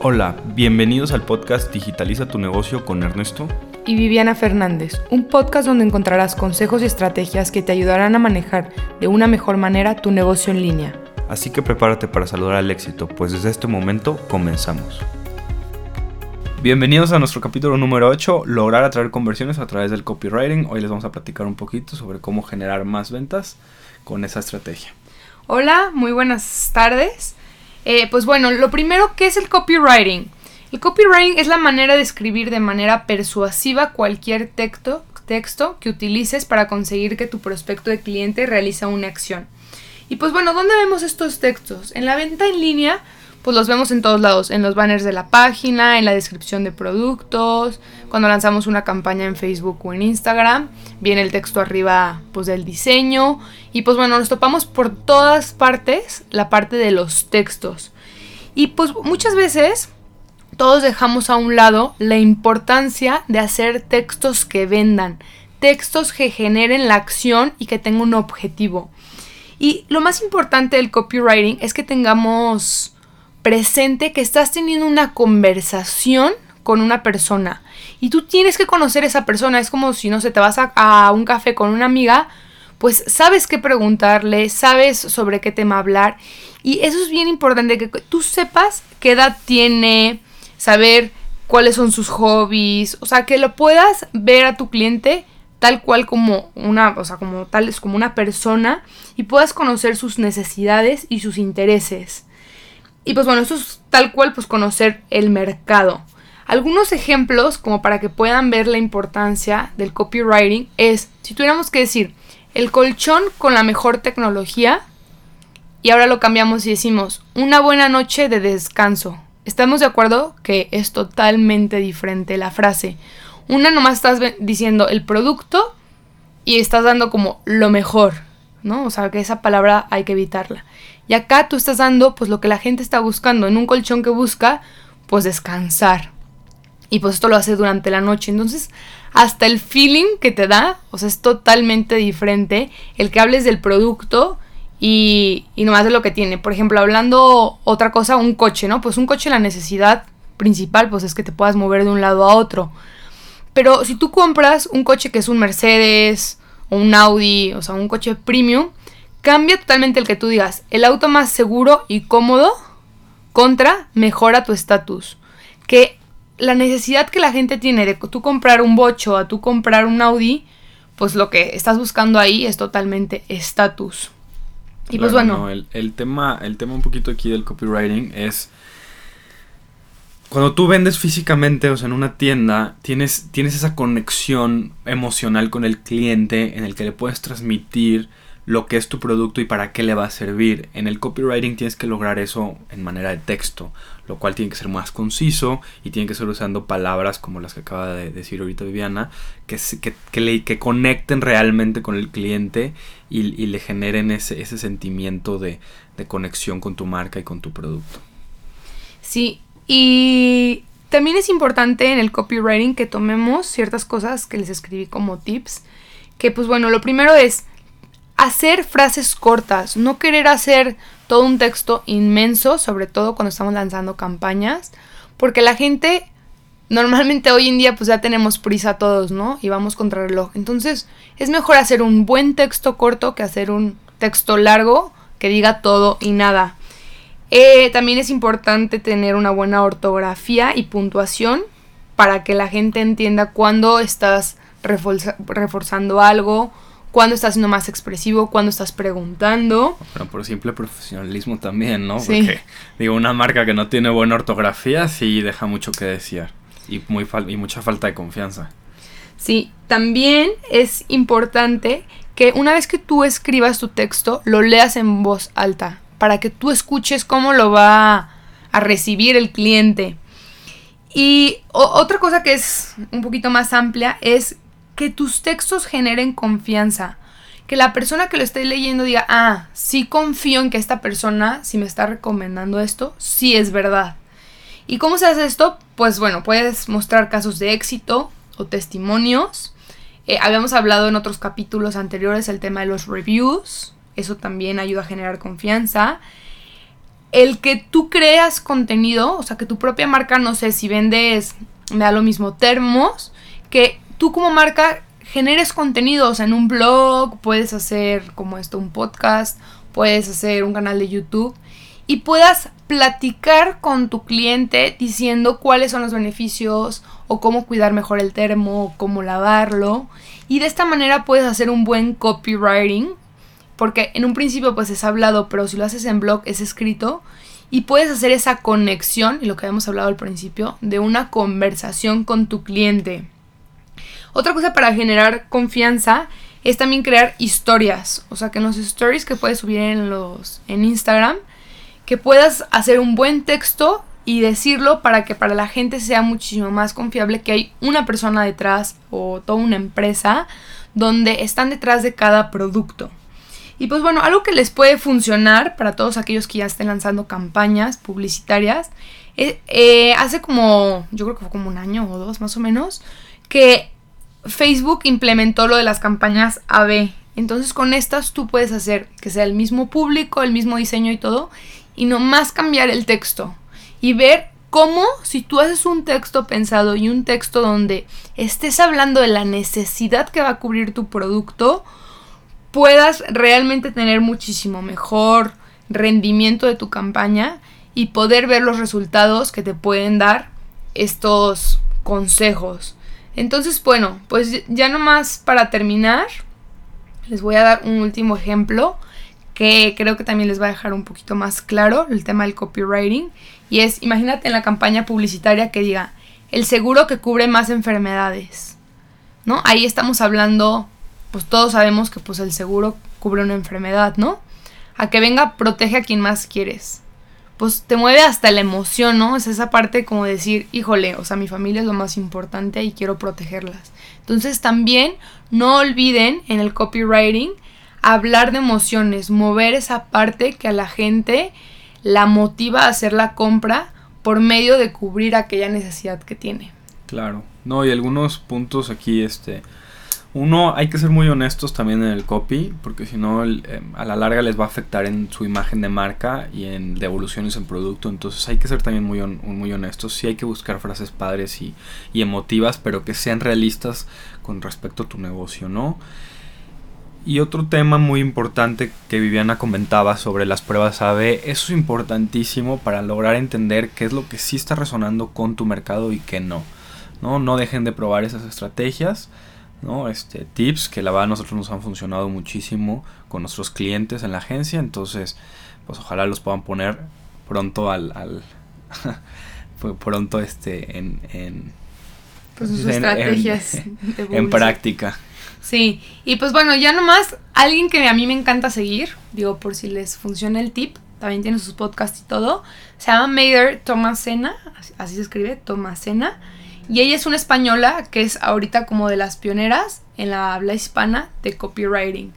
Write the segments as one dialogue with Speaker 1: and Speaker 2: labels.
Speaker 1: Hola, bienvenidos al podcast Digitaliza tu negocio con Ernesto
Speaker 2: y Viviana Fernández, un podcast donde encontrarás consejos y estrategias que te ayudarán a manejar de una mejor manera tu negocio en línea.
Speaker 1: Así que prepárate para saludar al éxito, pues desde este momento comenzamos. Bienvenidos a nuestro capítulo número 8, lograr atraer conversiones a través del copywriting. Hoy les vamos a platicar un poquito sobre cómo generar más ventas con esa estrategia.
Speaker 2: Hola, muy buenas tardes. Eh, pues bueno, lo primero, ¿qué es el copywriting? El copywriting es la manera de escribir de manera persuasiva cualquier texto, texto que utilices para conseguir que tu prospecto de cliente realice una acción. Y pues bueno, ¿dónde vemos estos textos? En la venta en línea pues los vemos en todos lados, en los banners de la página, en la descripción de productos, cuando lanzamos una campaña en Facebook o en Instagram, viene el texto arriba pues del diseño y pues bueno, nos topamos por todas partes la parte de los textos. Y pues muchas veces todos dejamos a un lado la importancia de hacer textos que vendan, textos que generen la acción y que tengan un objetivo. Y lo más importante del copywriting es que tengamos presente que estás teniendo una conversación con una persona y tú tienes que conocer esa persona. Es como si no sé, te vas a, un café con una amiga, pues sabes qué preguntarle, sabes sobre qué tema hablar y eso es bien importante que tú sepas qué edad tiene, saber cuáles son sus hobbies, o sea, que lo puedas ver a tu cliente tal cual como una, o sea, como tal es como una persona y puedas conocer sus necesidades y sus intereses. Y pues bueno, eso es tal cual pues conocer el mercado. Algunos ejemplos como para que puedan ver la importancia del copywriting es, si tuviéramos que decir, el colchón con la mejor tecnología y ahora lo cambiamos y decimos, una buena noche de descanso. Estamos de acuerdo que es totalmente diferente la frase. Una nomás estás diciendo el producto y estás dando como lo mejor, ¿no? O sea, que esa palabra hay que evitarla. Y acá tú estás dando pues lo que la gente está buscando, en un colchón que busca pues descansar. Y pues esto lo hace durante la noche. Entonces, hasta el feeling que te da, o sea, es totalmente diferente el que hables del producto y, y nomás de lo que tiene. Por ejemplo, hablando otra cosa, un coche, ¿no? Pues un coche la necesidad principal pues es que te puedas mover de un lado a otro. Pero si tú compras un coche que es un Mercedes o un Audi, o sea, un coche premium, Cambia totalmente el que tú digas, el auto más seguro y cómodo contra mejora tu estatus. Que la necesidad que la gente tiene de tú comprar un bocho a tú comprar un Audi, pues lo que estás buscando ahí es totalmente estatus.
Speaker 1: Y pues bueno. el, tema, el tema un poquito aquí del copywriting es. Cuando tú vendes físicamente, o sea, en una tienda, tienes, tienes esa conexión emocional con el cliente en el que le puedes transmitir lo que es tu producto y para qué le va a servir. En el copywriting tienes que lograr eso en manera de texto, lo cual tiene que ser más conciso y tiene que ser usando palabras como las que acaba de decir ahorita Viviana, que, que, le, que conecten realmente con el cliente y, le generen ese, ese sentimiento de, de conexión con tu marca y con tu producto.
Speaker 2: Sí, y también es importante en el copywriting que tomemos ciertas cosas que les escribí como tips. Que pues bueno, lo primero es hacer frases cortas, no querer hacer todo un texto inmenso, sobre todo cuando estamos lanzando campañas, porque la gente normalmente hoy en día pues ya tenemos prisa todos, ¿no? Y vamos contra reloj. Entonces es mejor hacer un buen texto corto que hacer un texto largo que diga todo y nada. Eh, también es importante tener una buena ortografía y puntuación para que la gente entienda cuándo estás reforzando algo cuando estás siendo más expresivo, cuando estás preguntando.
Speaker 1: Pero por simple profesionalismo también, ¿no? Porque, digo, una marca que no tiene buena ortografía sí deja mucho que decir y, muy y mucha falta de confianza.
Speaker 2: Sí, también es importante que una vez que tú escribas tu texto, lo leas en voz alta, para que tú escuches cómo lo va a recibir el cliente. Y otra cosa que es un poquito más amplia es que tus textos generen confianza. Que la persona que lo esté leyendo diga, ah, sí confío en que esta persona, si me está recomendando esto, sí es verdad. ¿Y cómo se hace esto? Pues bueno, puedes mostrar casos de éxito o testimonios. Eh, habíamos hablado en otros capítulos anteriores el tema de los reviews. Eso también ayuda a generar confianza. el que tú creas contenido, o sea, que tu propia marca, no sé, si vendes, me da lo mismo, termos, que tú como marca generes contenido, o sea, en un blog, puedes hacer como esto, un podcast, puedes hacer un canal de YouTube y puedas platicar con tu cliente diciendo cuáles son los beneficios o cómo cuidar mejor el termo, o cómo lavarlo. Y de esta manera puedes hacer un buen copywriting, porque en un principio pues es hablado, pero si lo haces en blog es escrito y puedes hacer esa conexión, y lo que habíamos hablado al principio, de una conversación con tu cliente. Otra cosa para generar confianza es también crear historias, o sea, que en los stories que puedes subir en los en Instagram, que puedas hacer un buen texto y decirlo para que para la gente sea muchísimo más confiable que hay una persona detrás o toda una empresa donde están detrás de cada producto. Y pues bueno, algo que les puede funcionar para todos aquellos que ya estén lanzando campañas publicitarias, eh, eh, hace como, yo creo que fue como un año o dos más o menos, que Facebook implementó lo de las campañas AB. Entonces con estas tú puedes hacer que sea el mismo público, el mismo diseño y todo, y nomás cambiar el texto y ver cómo si tú haces un texto pensado y un texto donde estés hablando de la necesidad que va a cubrir tu producto, puedas realmente tener muchísimo mejor rendimiento de tu campaña y poder ver los resultados que te pueden dar estos consejos. Entonces, bueno, pues ya nomás para terminar, les voy a dar un último ejemplo que creo que también les va a dejar un poquito más claro el tema del copywriting. Y es, imagínate en la campaña publicitaria que diga, el seguro que cubre más enfermedades. ¿No? Ahí estamos hablando, pues todos sabemos que pues el seguro cubre una enfermedad, ¿no? A que venga, protege a quien más quieres pues te mueve hasta la emoción, ¿no? Es esa parte como decir, híjole, o sea, mi familia es lo más importante y quiero protegerlas. Entonces también no olviden en el copywriting hablar de emociones, mover esa parte que a la gente la motiva a hacer la compra por medio de cubrir aquella necesidad que tiene.
Speaker 1: Claro. No, y algunos puntos aquí, este, uno, hay que ser muy honestos también en el copy, porque si no, eh, a la larga les va a afectar en su imagen de marca y en devoluciones en producto. Entonces hay que ser también muy, muy honestos. Sí hay que buscar frases padres y, y, emotivas, pero que sean realistas con respecto a tu negocio, ¿no? Y otro tema muy importante que Viviana comentaba sobre las pruebas AB, eso es importantísimo para lograr entender qué es lo que sí está resonando con tu mercado y qué no. No, no dejen de probar esas estrategias ¿no? Este, tips que la verdad a nosotros nos han funcionado muchísimo con nuestros clientes en la agencia, entonces pues ojalá los puedan poner pronto al, al pronto este en, en
Speaker 2: pues sus estrategias
Speaker 1: en, práctica.
Speaker 2: Sí, y pues bueno, ya nomás alguien que a mí me encanta seguir, digo por si les funciona el tip, también tiene sus podcasts y todo, se llama Mader Tomasena, así se escribe, Tomasena y ella es una española que es ahorita como de las pioneras en la habla hispana de copywriting.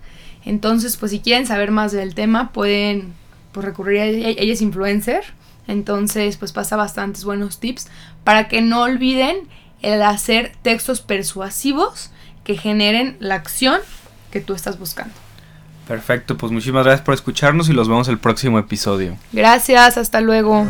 Speaker 2: Entonces, pues si quieren saber más del tema, pueden pues, recurrir a ella. Ella es influencer. Entonces, pues pasa bastantes buenos tips para que no olviden el hacer textos persuasivos que generen la acción que tú estás buscando.
Speaker 1: Perfecto, pues muchísimas gracias por escucharnos y los vemos el próximo episodio.
Speaker 2: Gracias, hasta luego.